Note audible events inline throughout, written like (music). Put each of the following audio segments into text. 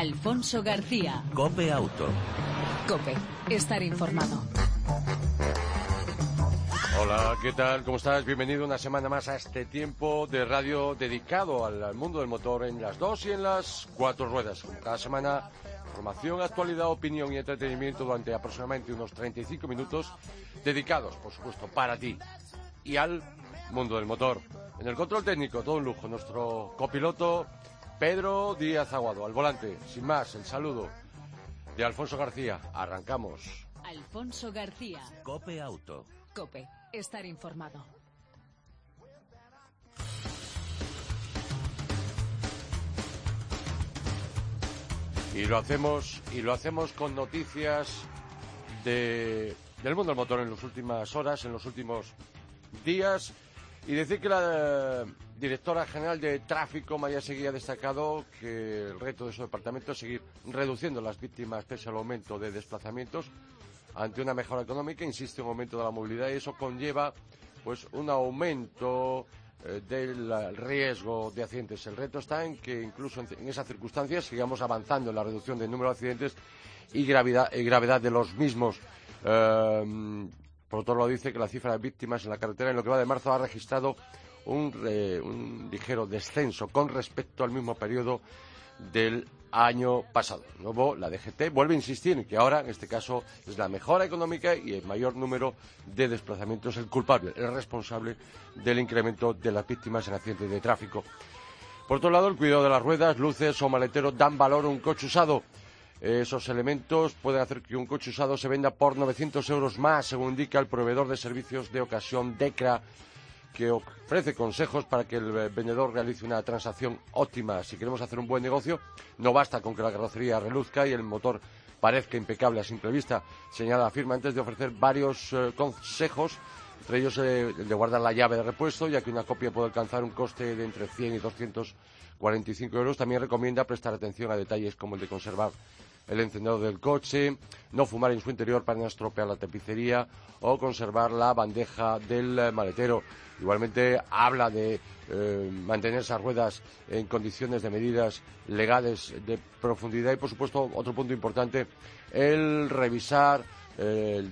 Alfonso García. Cope Auto. Cope, estar informado. Hola, ¿qué tal? ¿Cómo estás? Bienvenido una semana más a este tiempo de radio dedicado al mundo del motor en las dos y en las cuatro ruedas. cada semana, información, actualidad, opinión y entretenimiento durante aproximadamente unos 35 minutos dedicados, por supuesto, para ti y al mundo del motor. En el control técnico, todo un lujo, nuestro copiloto Pedro Díaz Aguado, al volante. Sin más, el saludo de Alfonso García. Arrancamos. Alfonso García. Cope Auto. Cope, estar informado. Y lo hacemos, y lo hacemos con noticias de, del mundo del motor en las últimas horas, en los últimos días. Y decir que la directora general de tráfico, María Seguí, ha destacado que el reto de su departamento es seguir reduciendo las víctimas pese al aumento de desplazamientos ante una mejora económica, insiste un aumento de la movilidad y eso conlleva pues un aumento eh, del riesgo de accidentes. El reto está en que incluso en, esas circunstancias sigamos avanzando en la reducción del número de accidentes y gravedad, y gravedad de los mismos. Eh, por otro lado, dice que la cifra de víctimas en la carretera en lo que va de marzo ha registrado un, un ligero descenso con respecto al mismo periodo del año pasado. Nuevo, la DGT vuelve a insistir en que ahora, en este caso, es la mejora económica y el mayor número de desplazamientos el culpable, el responsable del incremento de las víctimas en accidentes de tráfico. Por otro lado, el cuidado de las ruedas, luces o maleteros dan valor a un coche usado. Esos elementos pueden hacer que un coche usado se venda por 900 euros más, según indica el proveedor de servicios de ocasión DECRA, que ofrece consejos para que el vendedor realice una transacción óptima. Si queremos hacer un buen negocio, no basta con que la carrocería reluzca y el motor parezca impecable a simple vista. Señala la firma antes de ofrecer varios eh, consejos, entre ellos eh, el de guardar la llave de repuesto, ya que una copia puede alcanzar un coste de entre 100 y 245 euros. También recomienda prestar atención a detalles como el de conservar el encendedor del coche, no fumar en su interior para no estropear la tapicería o conservar la bandeja del eh, maletero. Igualmente habla de eh, mantener esas ruedas en condiciones de medidas legales de profundidad y, por supuesto, otro punto importante, el revisar eh,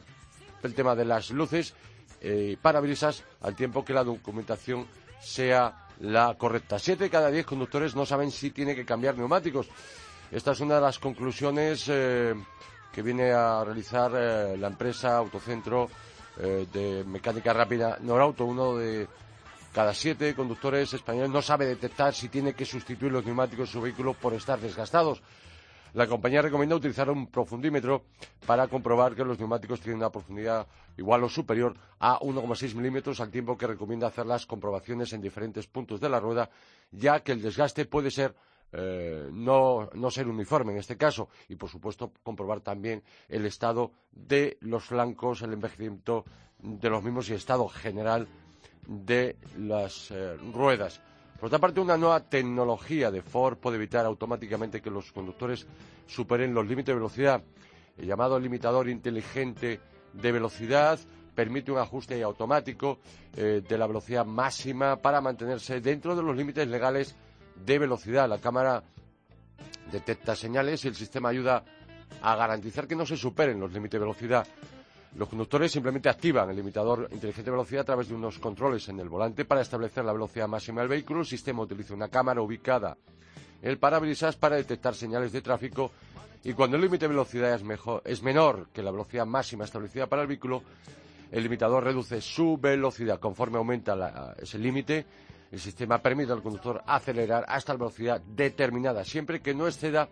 el, tema de las luces y parabrisas al tiempo que la documentación sea la correcta. Siete de cada diez conductores no saben si tiene que cambiar neumáticos. Esta es una de las conclusiones eh, que viene a realizar eh, la empresa Autocentro eh, de Mecánica Rápida Norauto. Uno de cada siete conductores españoles no sabe detectar si tiene que sustituir los neumáticos de su vehículo por estar desgastados. La compañía recomienda utilizar un profundímetro para comprobar que los neumáticos tienen una profundidad igual o superior a 1,6 milímetros, al tiempo que recomienda hacer las comprobaciones en diferentes puntos de la rueda, ya que el desgaste puede ser eh, no, ser uniforme en este caso y, por supuesto, comprobar también el estado de los flancos, el envejecimiento de los mismos y el estado general de las eh, ruedas. Por otra parte, una nueva tecnología de Ford puede evitar automáticamente que los conductores superen los límites de velocidad. El llamado limitador inteligente de velocidad permite un ajuste automático eh, de la velocidad máxima para mantenerse dentro de los límites legales de velocidad. La cámara detecta señales y el sistema ayuda a garantizar que no se superen los límites de velocidad. Los conductores simplemente activan el limitador inteligente de velocidad a través de unos controles en el volante para establecer la velocidad máxima del vehículo. El sistema utiliza una cámara ubicada en el parabrisas para detectar señales de tráfico y cuando el límite de velocidad es, es menor que la velocidad máxima establecida para el vehículo, el limitador reduce su velocidad conforme aumenta ese límite el sistema permite al conductor acelerar hasta la velocidad determinada, siempre que no exceda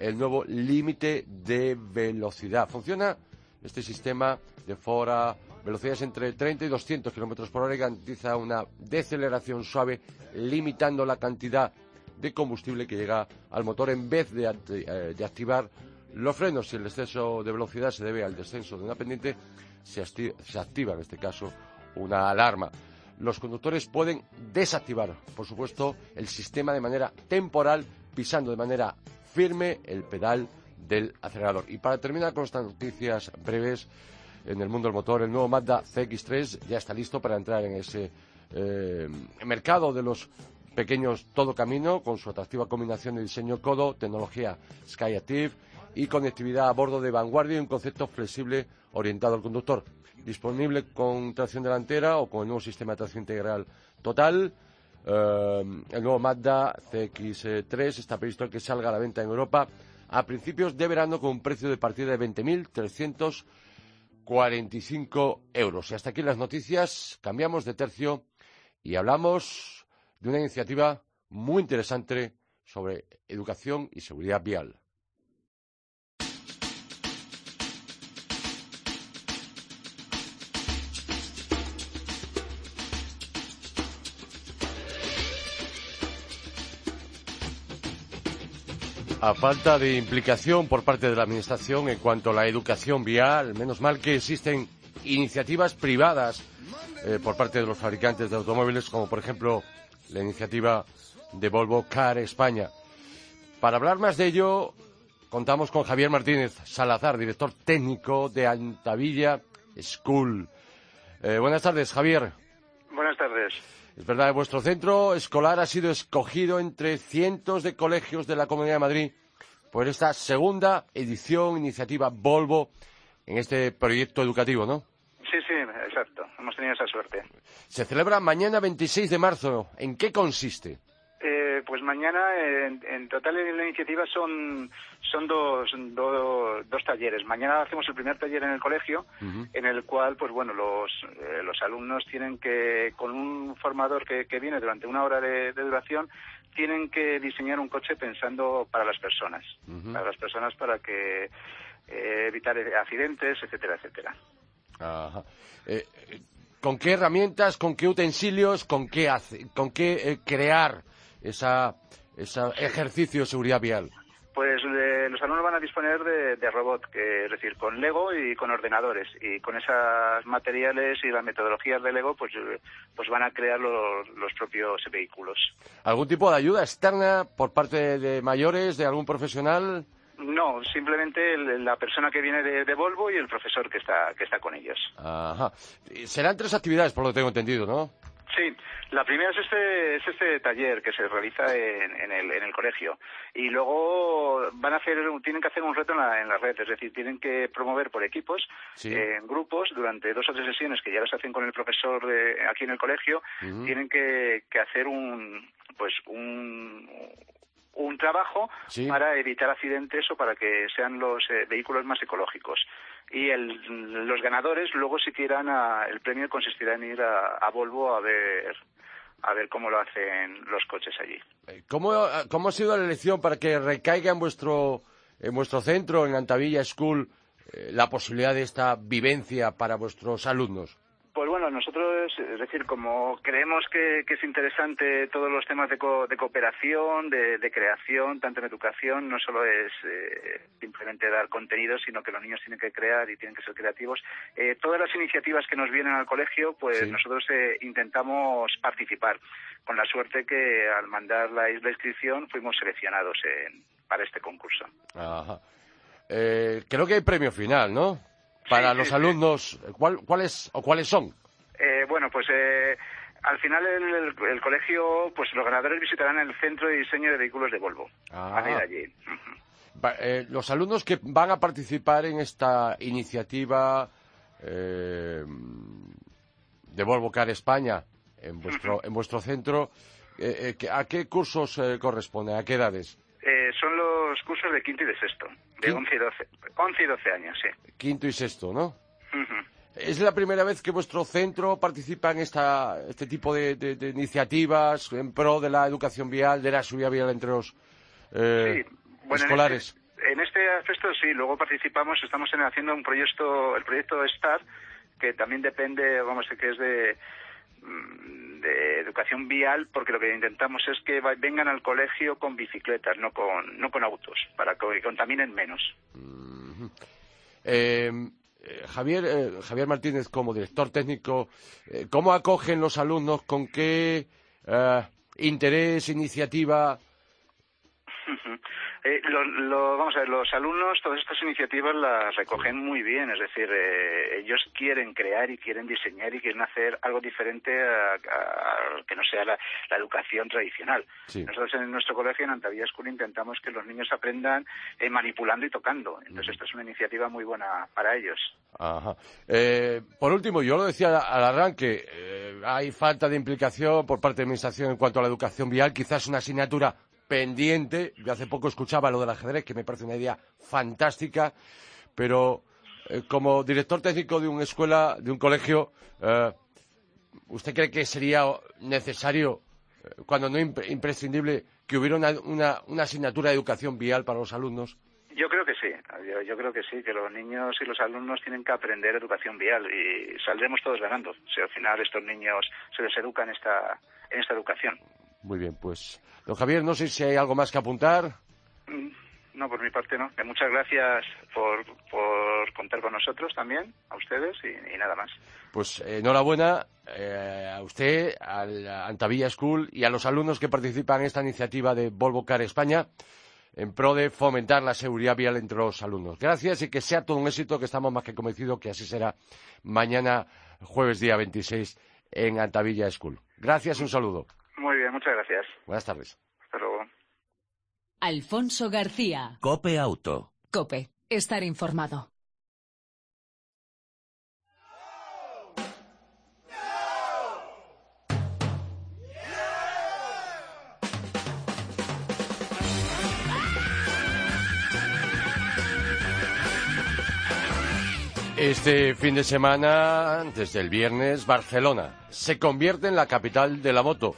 el nuevo límite de velocidad. Funciona este sistema de fora velocidades entre 30 y 200 kilómetros por hora y garantiza una deceleración suave, limitando la cantidad de combustible que llega al motor en vez de, eh, de activar los frenos. Si el exceso de velocidad se debe al descenso de una pendiente, se, se activa en este caso una alarma los conductores pueden desactivar, por supuesto, el sistema de manera temporal, pisando de manera firme el pedal del acelerador. Y para terminar con estas noticias breves en el mundo del motor, el nuevo Mazda CX3 ya está listo para entrar en ese eh, mercado de los pequeños todo camino con su atractiva combinación de diseño codo, tecnología SkyActive y conectividad a bordo de vanguardia y un concepto flexible orientado al conductor. Disponible con tracción delantera o con el nuevo sistema de tracción integral total. Eh, el nuevo Mazda CX3 está previsto que salga a la venta en Europa a principios de verano con un precio de partida de 20.345 euros. Y hasta aquí las noticias. Cambiamos de tercio y hablamos de una iniciativa muy interesante sobre educación y seguridad vial. A falta de implicación por parte de la Administración en cuanto a la educación vial, menos mal que existen iniciativas privadas eh, por parte de los fabricantes de automóviles, como por ejemplo la iniciativa de Volvo Car España. Para hablar más de ello, contamos con Javier Martínez Salazar, director técnico de Antavilla School. Eh, buenas tardes, Javier. Buenas tardes. Es verdad, vuestro centro escolar ha sido escogido entre cientos de colegios de la Comunidad de Madrid por esta segunda edición, iniciativa Volvo, en este proyecto educativo, ¿no? Sí, sí, exacto. Hemos tenido esa suerte. Se celebra mañana 26 de marzo. ¿En qué consiste? Mañana en, total en la iniciativa son son dos, dos talleres. Mañana hacemos el primer taller en el colegio, en el cual pues bueno los, eh, los alumnos tienen que con un formador que, que viene durante una hora de, duración tienen que diseñar un coche pensando para las personas, para las personas para que eh, evitar accidentes, etcétera, etcétera. Eh, ¿Con qué herramientas, con qué utensilios, con qué, hace, con qué crear esa, ese ejercicio de seguridad vial? Pues eh, los alumnos van a disponer de, de, robot, que es decir, con Lego y con ordenadores. Y con esos materiales y las metodologías de Lego, pues, eh, pues van a crear los, los propios vehículos. ¿Algún tipo de ayuda externa por parte de mayores, de algún profesional? No, simplemente la persona que viene de, de, Volvo y el profesor que está, que está con ellos. Ajá. Serán tres actividades, por lo que tengo entendido, ¿no? Sí, la primera es este, es este taller que se realiza en, el, en el colegio. Y luego van a hacer, tienen que hacer un reto en la, en la red, es decir, tienen que promover por equipos, en grupos, durante dos o tres sesiones que ya las hacen con el profesor de, aquí en el colegio, tienen que, que hacer un, pues un, un trabajo para evitar accidentes o para que sean los eh, vehículos más ecológicos. Y los ganadores luego si quieran el premio consistirá en ir a, Volvo a ver a ver cómo lo hacen los coches allí. Eh, ¿Cómo, cómo ha sido la elección para que recaiga en vuestro en vuestro centro, en Antavilla School, eh, la posibilidad de esta vivencia para vuestros alumnos? Bueno, nosotros, es decir, como creemos que, es interesante todos los temas de, cooperación, de, creación, tanto en educación, no solo es eh, simplemente dar contenido, sino que los niños tienen que crear y tienen que ser creativos. Eh, todas las iniciativas que nos vienen al colegio, pues nosotros eh, intentamos participar, con la suerte que al mandar la, inscripción fuimos seleccionados para este concurso. Ajá. creo que hay premio final, ¿no? para los alumnos, ¿cuáles o cuáles son? Eh, bueno, pues eh, al final el, colegio, pues los ganadores visitarán el centro de diseño de vehículos de Volvo. Ah. allí. Eh, los alumnos que van a participar en esta iniciativa de Volvo Car España en vuestro, en vuestro centro, ¿a qué cursos corresponden? ¿A qué edades? son los cursos de quinto y de sexto, de 11 y 12, 11 y 12 años, sí. Quinto y sexto, ¿no? ¿Es la primera vez que vuestro centro participa en esta, este tipo de, iniciativas en pro de la educación vial, de la subida vial entre los eh, escolares? En este, en este aspecto sí, luego participamos, estamos haciendo un proyecto, el proyecto STAR, que también depende, vamos, a que es de Mm, de educación vial porque lo que intentamos es que vengan al colegio con bicicletas, no con, no con autos, para que contaminen menos. Eh, eh, Javier, eh, Javier Martínez, como director técnico, ¿cómo acogen los alumnos? ¿Con qué interés, iniciativa Eh, lo, vamos a ver, los alumnos todas estas iniciativas las recogen muy bien, es decir, eh, ellos quieren crear y quieren diseñar y quieren hacer algo diferente a, que no sea la, educación tradicional. Nosotros en nuestro colegio, en Antavilla School, intentamos que los niños aprendan eh, manipulando y tocando. Entonces, esta es una iniciativa muy buena para ellos. Ajá. por último, yo lo decía al arranque, hay falta de implicación por parte de la Administración en cuanto a la educación vial, quizás una asignatura pendiente. Yo hace poco escuchaba lo del ajedrez, que me parece una idea fantástica, pero eh, como director técnico de una escuela, de un colegio, eh, ¿usted cree que sería necesario, eh, cuando no imprescindible, que hubiera una, asignatura de educación vial para los alumnos? Yo creo que sí, yo, creo que sí, que los niños y los alumnos tienen que aprender educación vial y saldremos todos ganando si al final estos niños se les educa en esta, en esta educación. Muy bien, pues, don Javier, no sé si hay algo más que apuntar. No, por mi parte no. Muchas gracias por, por contar con nosotros también, a ustedes y, nada más. Pues enhorabuena eh, a usted, a la Antavilla School y a los alumnos que participan en esta iniciativa de Volvo Car España en pro de fomentar la seguridad vial entre los alumnos. Gracias y que sea todo un éxito, que estamos más que convencidos que así será mañana, jueves día 26, en Antavilla School. Gracias, un saludo. Muy bien, muchas gracias. Buenas tardes. Hasta luego. Alfonso García. Cope Auto. Cope. Estar informado. Este fin de semana, desde el viernes, Barcelona se convierte en la capital de la moto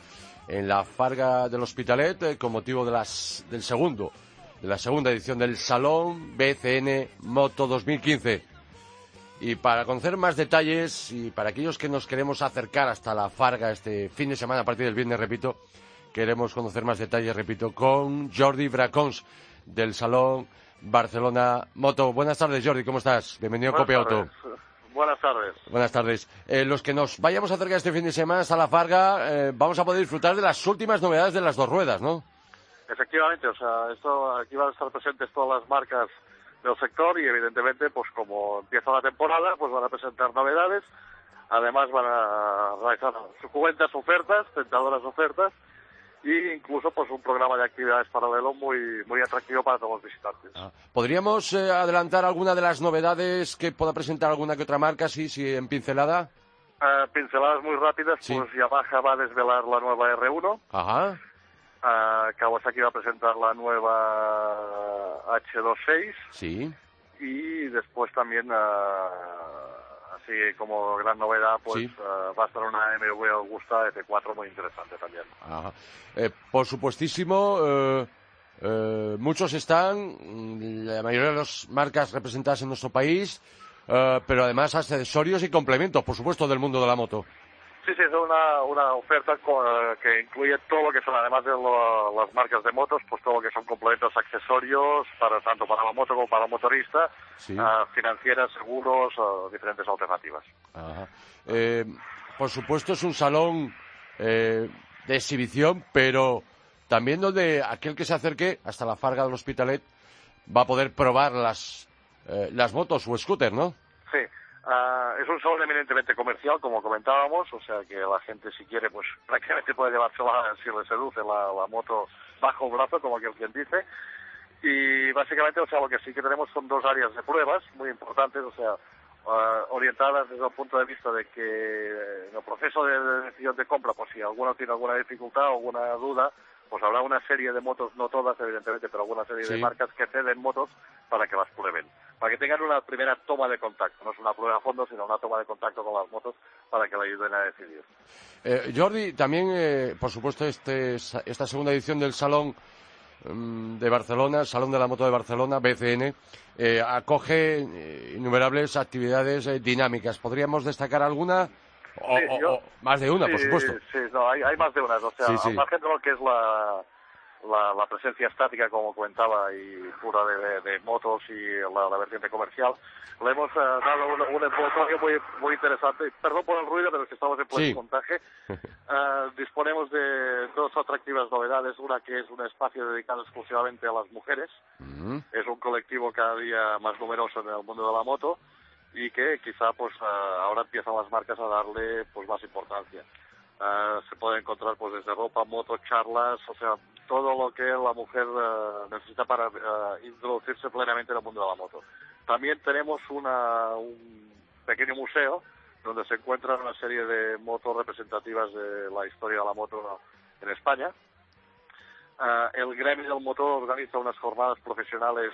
en la Farga del Hospitalet eh, con motivo de las, del segundo, de la segunda edición del Salón BCN Moto 2015. Y para conocer más detalles y para aquellos que nos queremos acercar hasta la Farga este fin de semana, a partir del viernes, repito, queremos conocer más detalles, repito, con Jordi Bracons del Salón Barcelona Moto. Buenas tardes, Jordi, ¿cómo estás? Bienvenido a Copia Auto. Buenas tardes. Buenas tardes. Eh, los que nos vayamos a acercar este fin de semana hasta la Farga, eh, vamos a poder disfrutar de las últimas novedades de las dos ruedas, ¿no? Efectivamente, o sea, esto, aquí van a estar presentes todas las marcas del sector y evidentemente, pues como empieza la temporada, pues van a presentar novedades. Además van a realizar suculentas ofertas, tentadoras ofertas y incluso pues un programa de actividades paralelo muy muy atractivo para todos los visitantes. Ah. ¿Podríamos eh, adelantar alguna de las novedades que pueda presentar alguna que otra marca, sí, sí, en pincelada? Uh, pinceladas muy rápidas, pues Yamaha va a desvelar la nueva R1. Ajá. Uh, Kawasaki va a presentar la nueva H26. Sí. Y después también así como gran novedad, pues eh, va a estar una MV Augusta F4 muy interesante también. Eh, por supuestísimo, eh, muchos están, la mayoría de las marcas representadas en nuestro país, pero además accesorios y complementos, por supuesto, del mundo de la moto. Sí, sí, es una, una oferta eh, que incluye todo lo que son, además de las marcas de motos, pues todo lo que son complementos accesorios, para tanto para la moto como para el motorista, financieras, seguros, diferentes alternativas. Eh, por supuesto, es un salón eh, de exhibición, pero también donde aquel que se acerque hasta la Farga del Hospitalet va a poder probar las, las motos o scooter, ¿no? Sí. Uh, es un salón eminentemente comercial, como comentábamos, o sea que la gente si quiere, pues (laughs) prácticamente puede llevársela, si le seduce la, la moto bajo el brazo, como quien dice. Y básicamente, o sea, lo que sí que tenemos son dos áreas de pruebas muy importantes, o sea, uh, orientadas desde el punto de vista de que en el proceso de, de decisión de compra, pues si alguno tiene alguna dificultad o alguna duda, pues habrá una serie de motos, no todas evidentemente, pero alguna serie de marcas que ceden motos para que las prueben, para que tengan una primera toma de contacto, no es una prueba a fondo, sino una toma de contacto con las motos para que la ayuden a decidir. Eh, Jordi, también, eh, por supuesto, este, esta segunda edición del Salón mm, de Barcelona, el Salón de la Moto de Barcelona, BCN, eh, acoge innumerables actividades dinámicas. ¿Podríamos destacar alguna? O, más de una, por supuesto. Sí, no, hay, hay, más de una. O sea, al margen de lo que es la, la, presencia estática, como comentaba, y pura de, motos y la, vertiente comercial, le hemos eh, dado un, un muy, muy interesante. Perdón por el ruido, pero es que estamos en sí. montaje. (laughs) Eh, disponemos de dos atractivas novedades. Una que es un espacio dedicado exclusivamente a las mujeres. Mm. Es un colectivo cada día más numeroso en el mundo de la moto y que quizá pues eh, ahora empiezan las marcas a darle pues más importancia. se puede encontrar pues desde ropa, moto, charlas, o sea, todo lo que la mujer eh, necesita para eh, introducirse plenamente en el mundo de la moto. También tenemos una, un pequeño museo donde se encuentran una serie de motos representativas de la historia de la moto en España. Eh, el gremio del motor organiza unas jornadas profesionales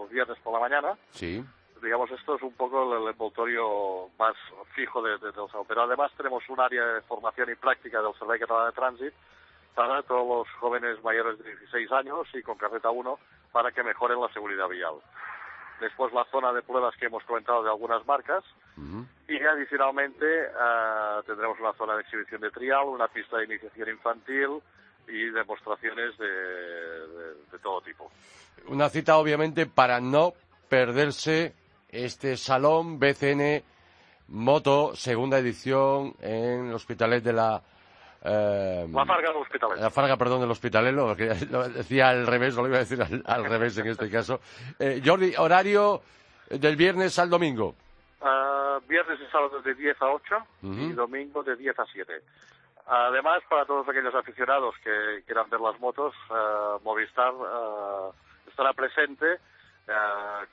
el viernes por la mañana. Sí. Digamos, esto es un poco el, envoltorio más fijo de, de, del Pero además tenemos un área de formación y práctica del Servei Català de Trànsit para todos los jóvenes mayores de 16 años y con carreta 1 para que mejoren la seguridad vial. Después la zona de pruebas que hemos comentado de algunas marcas y adicionalmente uh, tendremos una zona de exhibición de trial, una pista de iniciación infantil y demostraciones de, de, de todo tipo. Una cita obviamente para no perderse este salón BCN Moto, segunda edición en el Hospitalet de la eh, la Farga del Hospitalet. La Farga, perdón, del Hospitalet, que (laughs) lo decía al revés, lo iba a decir al, revés en este caso. Eh, Jordi, horario del viernes al domingo. Uh, viernes y sábado de 10 a 8 y domingo de 10 a 7. Además, para todos aquellos aficionados que quieran ver las motos, uh, Movistar uh, estará presente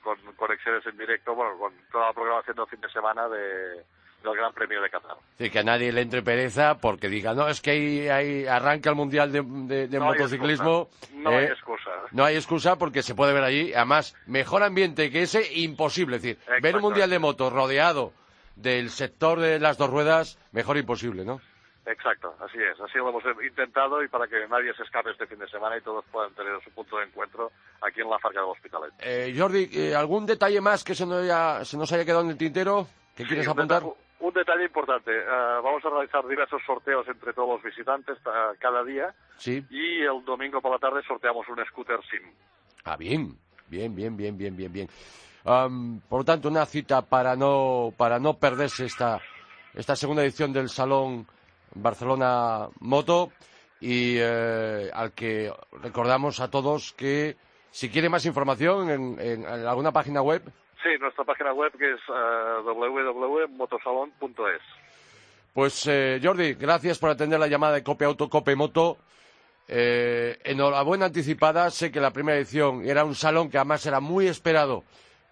con conexiones en directo, bueno, con toda la programación del fin de semana de, del Gran Premio de Qatar. Sí, que a nadie le entre pereza porque diga, no, es que ahí, arranca el Mundial de, motociclismo. no hay eh, excusa. No hay excusa porque se puede ver allí. Además, mejor ambiente que ese, imposible. Es decir, ver un Mundial de motos rodeado del sector de las dos ruedas, mejor imposible, ¿no? Exacto, así es, así lo hemos intentado y para que nadie se escape este fin de semana y todos puedan tener su punto de encuentro aquí en la Farga del Hospitalet. Eh, Jordi, eh, ¿algún detalle más que se nos, haya, se nos haya quedado en el tintero? ¿Qué quieres apuntar? Un detalle importante, eh, vamos a realizar diversos sorteos entre todos los visitantes eh, cada día sí. y el domingo por la tarde sorteamos un scooter SIM. Ah, bien, bien, bien, bien, bien, bien, bien. por lo tanto, una cita para no, para no perderse esta, esta segunda edición del Salón Barcelona Moto y eh, al que recordamos a todos que si quiere más información en alguna página web Sí, nuestra página web que es uh, www.motosalon.es. Pues eh, Jordi, gracias por atender la llamada de Cope Auto, Cope Moto. Eh, enhorabuena anticipada, sé que la primera edición era un salón que además era muy esperado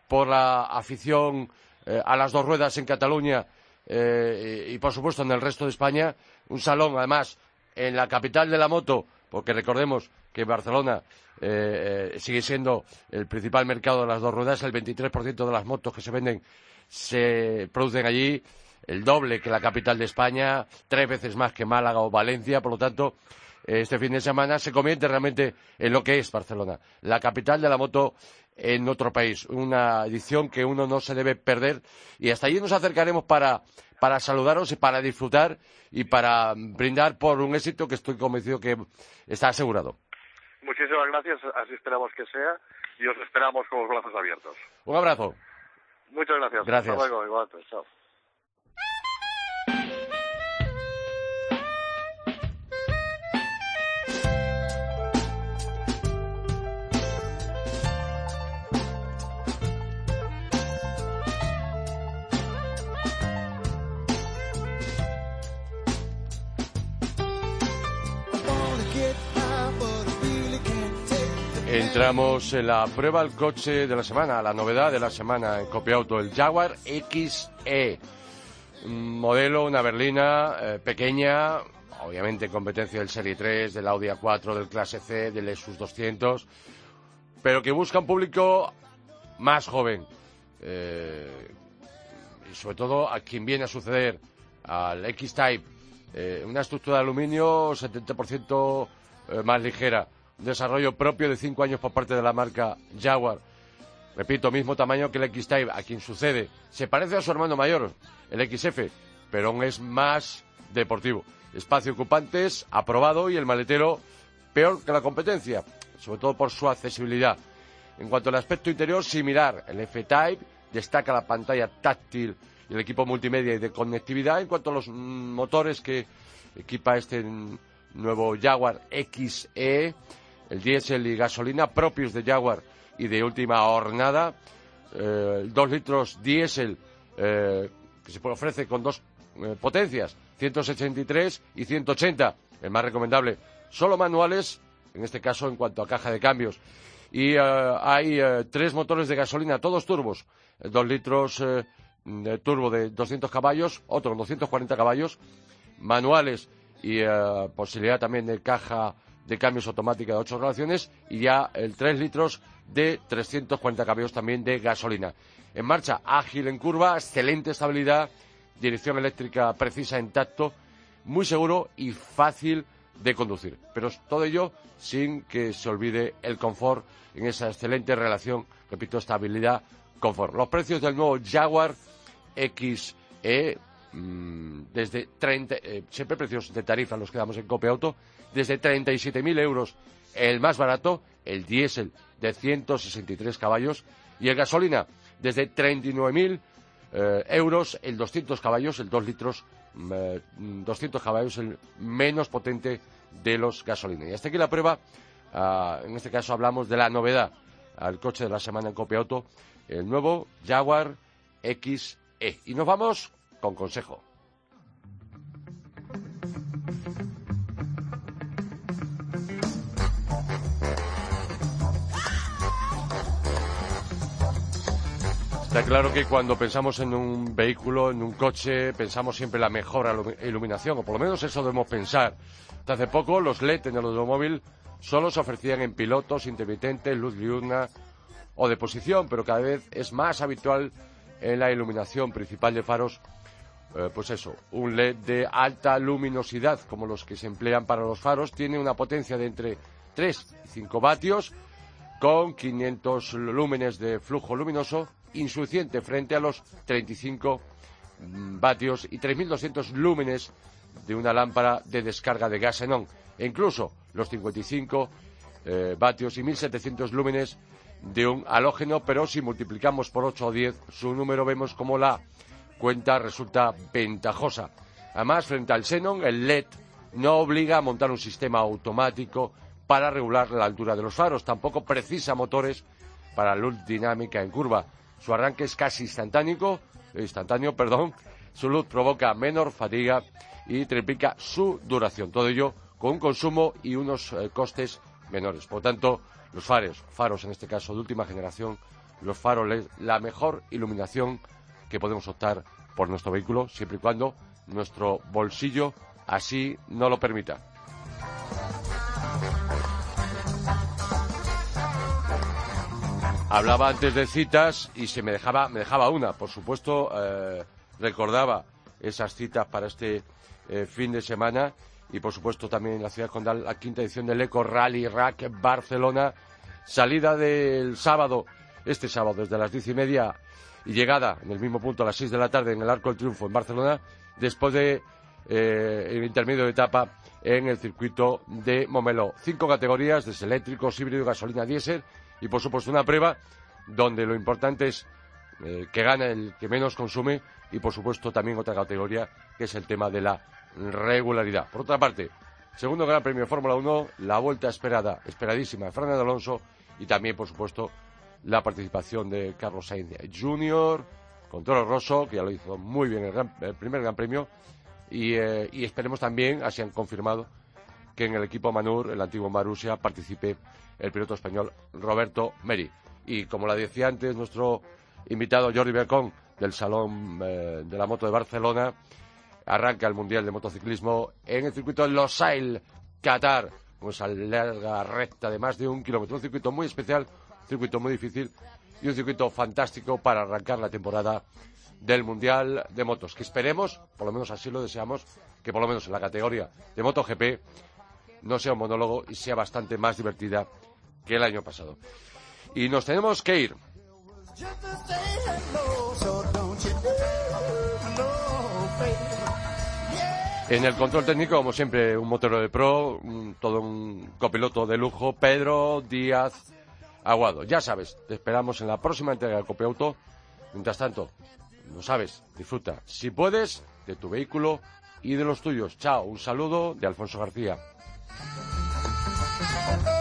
por la afición eh, a las dos ruedas en Cataluña eh, y por supuesto en el resto de España. Un salón además en la capital de la moto, porque recordemos que Barcelona eh, eh, sigue siendo el principal mercado de las dos ruedas. El 23% de las motos que se venden se producen allí, el doble que la capital de España, tres veces más que Málaga o Valencia. Por lo tanto, este fin de semana se convierte realmente en lo que es Barcelona, la capital de la moto en otro país. Una edición que uno no se debe perder y hasta allí nos acercaremos para, para saludaros y para disfrutar y para brindar por un éxito que estoy convencido que está asegurado. Muchísimas gracias, así esperamos que sea y os esperamos con los brazos abiertos. Un abrazo. Muchas gracias. Gracias. Hasta luego, igual, chao. Entramos en la prueba al coche de la semana, la novedad de la semana en Copiauto, el Jaguar XE. Modelo, una berlina eh, pequeña, obviamente competencia del Serie 3, del Audi A4, del Clase C, del Lexus 200, pero que busca un público más joven. Eh, y sobre todo a quien viene a suceder al X-Type, eh, una estructura de aluminio 70% más ligera desarrollo propio de cinco años por parte de la marca Jaguar. Repito, mismo tamaño que el X-Type, a quien sucede. Se parece a su hermano mayor, el XF, pero aún es más deportivo. Espacio ocupantes, aprobado y el maletero peor que la competencia, sobre todo por su accesibilidad. En cuanto al aspecto interior, similar, el F-Type destaca la pantalla táctil y el equipo multimedia y de conectividad. En cuanto a los motores que equipa este nuevo Jaguar XE, el diésel y gasolina propios de Jaguar y de última hornada, eh, dos litros diésel eh, que se ofrece con dos eh, potencias, 163 y 180, el más recomendable. Solo manuales, en este caso en cuanto a caja de cambios. Y hay tres motores de gasolina, todos turbos, dos litros turbo de 200 caballos, otro 240 caballos, manuales y posibilidad también de caja de cambios automática de ocho relaciones y ya el 3 litros de 340 caballos también de gasolina. En marcha, ágil en curva, excelente estabilidad, dirección eléctrica precisa en tacto, muy seguro y fácil de conducir. Pero todo ello sin que se olvide el confort en esa excelente relación, repito, estabilidad-confort. Los precios del nuevo Jaguar XE, mm, desde 30, eh, siempre precios de tarifa los que damos en Cope Auto, desde 37.000 euros el más barato, el diésel de 163 caballos, y el gasolina desde 39.000 eh, euros el 200 caballos, el 2 litros, 200 mm, caballos, el menos potente de los gasolinas. Y hasta aquí la prueba, ah, en este caso hablamos de la novedad al coche de la semana en Copia Auto, el nuevo Jaguar XE. Y nos vamos con consejo. Está claro que cuando pensamos en un vehículo, en un coche, pensamos siempre en la mejor iluminación, o por lo menos eso debemos pensar. Hasta hace poco los LED en el automóvil solo se ofrecían en pilotos, intermitentes, luz diurna o de posición, pero cada vez es más habitual en la iluminación principal de faros, eh, pues eso, un LED de alta luminosidad, como los que se emplean para los faros, tiene una potencia de entre 3 y 5 vatios, con 500 lúmenes de flujo luminoso insuficiente frente a los 35 mm, vatios y 3.200 lúmenes de una lámpara de descarga de gas xenón. E incluso los 55 eh, vatios y 1.700 lúmenes de un halógeno, pero si multiplicamos por 8 o 10 su número vemos como la cuenta resulta ventajosa. Además, frente al xenón, el LED no obliga a montar un sistema automático para regular la altura de los faros, tampoco precisa motores para luz dinámica en curva. Su arranque es casi instantáneo, instantáneo, perdón. Su luz provoca menor fatiga y triplica su duración. Todo ello con un consumo y unos eh, costes menores. Por tanto, los faros, faros en este caso de última generación, los faros, la mejor iluminación que podemos optar por nuestro vehículo, siempre y cuando nuestro bolsillo así no lo permita. Hablaba antes de citas y se me dejaba, me dejaba una. Por supuesto, eh, recordaba esas citas para este eh, fin de semana y, por supuesto, también en la ciudad condal la quinta edición del Eco Rally Rack Barcelona. Salida del sábado, este sábado, desde las diez y media y llegada en el mismo punto a las seis de la tarde en el Arco del Triunfo en Barcelona, después de eh, el intermedio de etapa en el circuito de Momelo. Cinco categorías, desde eléctricos, híbrido, gasolina, diésel y por supuesto una prueba donde lo importante es eh, que gane el que menos consume y por supuesto también otra categoría que es el tema de la regularidad. Por otra parte, segundo Gran Premio de Fórmula 1, la vuelta esperada, esperadísima de Fernando Alonso y también por supuesto la participación de Carlos Sainz Jr., con Toro Rosso, que ya lo hizo muy bien el, el primer Gran Premio, y, eh, y, esperemos también, así han confirmado, que en el equipo Manur, el antiguo Marussia, participe el piloto español Roberto Meri. Y como la decía antes nuestro invitado Jordi Bercón del Salón eh, de la Moto de Barcelona, arranca el Mundial de Motociclismo en el circuito de Losail, Qatar, con esa larga recta de más de un kilómetro. Un circuito muy especial, un circuito muy difícil y un circuito fantástico para arrancar la temporada del Mundial de Motos, que esperemos, por lo menos así lo deseamos, que por lo menos en la categoría de MotoGP no sea un monólogo y sea bastante más divertida que el año pasado. Y nos tenemos que ir. En el control técnico, como siempre, un motero de pro, todo un copiloto de lujo, Pedro Díaz Aguado. Ya sabes, te esperamos en la próxima entrega de Copiauto. Mientras tanto, no sabes, disfruta, si puedes, de tu vehículo y de los tuyos. Chao, un saludo de Alfonso García. Thank you.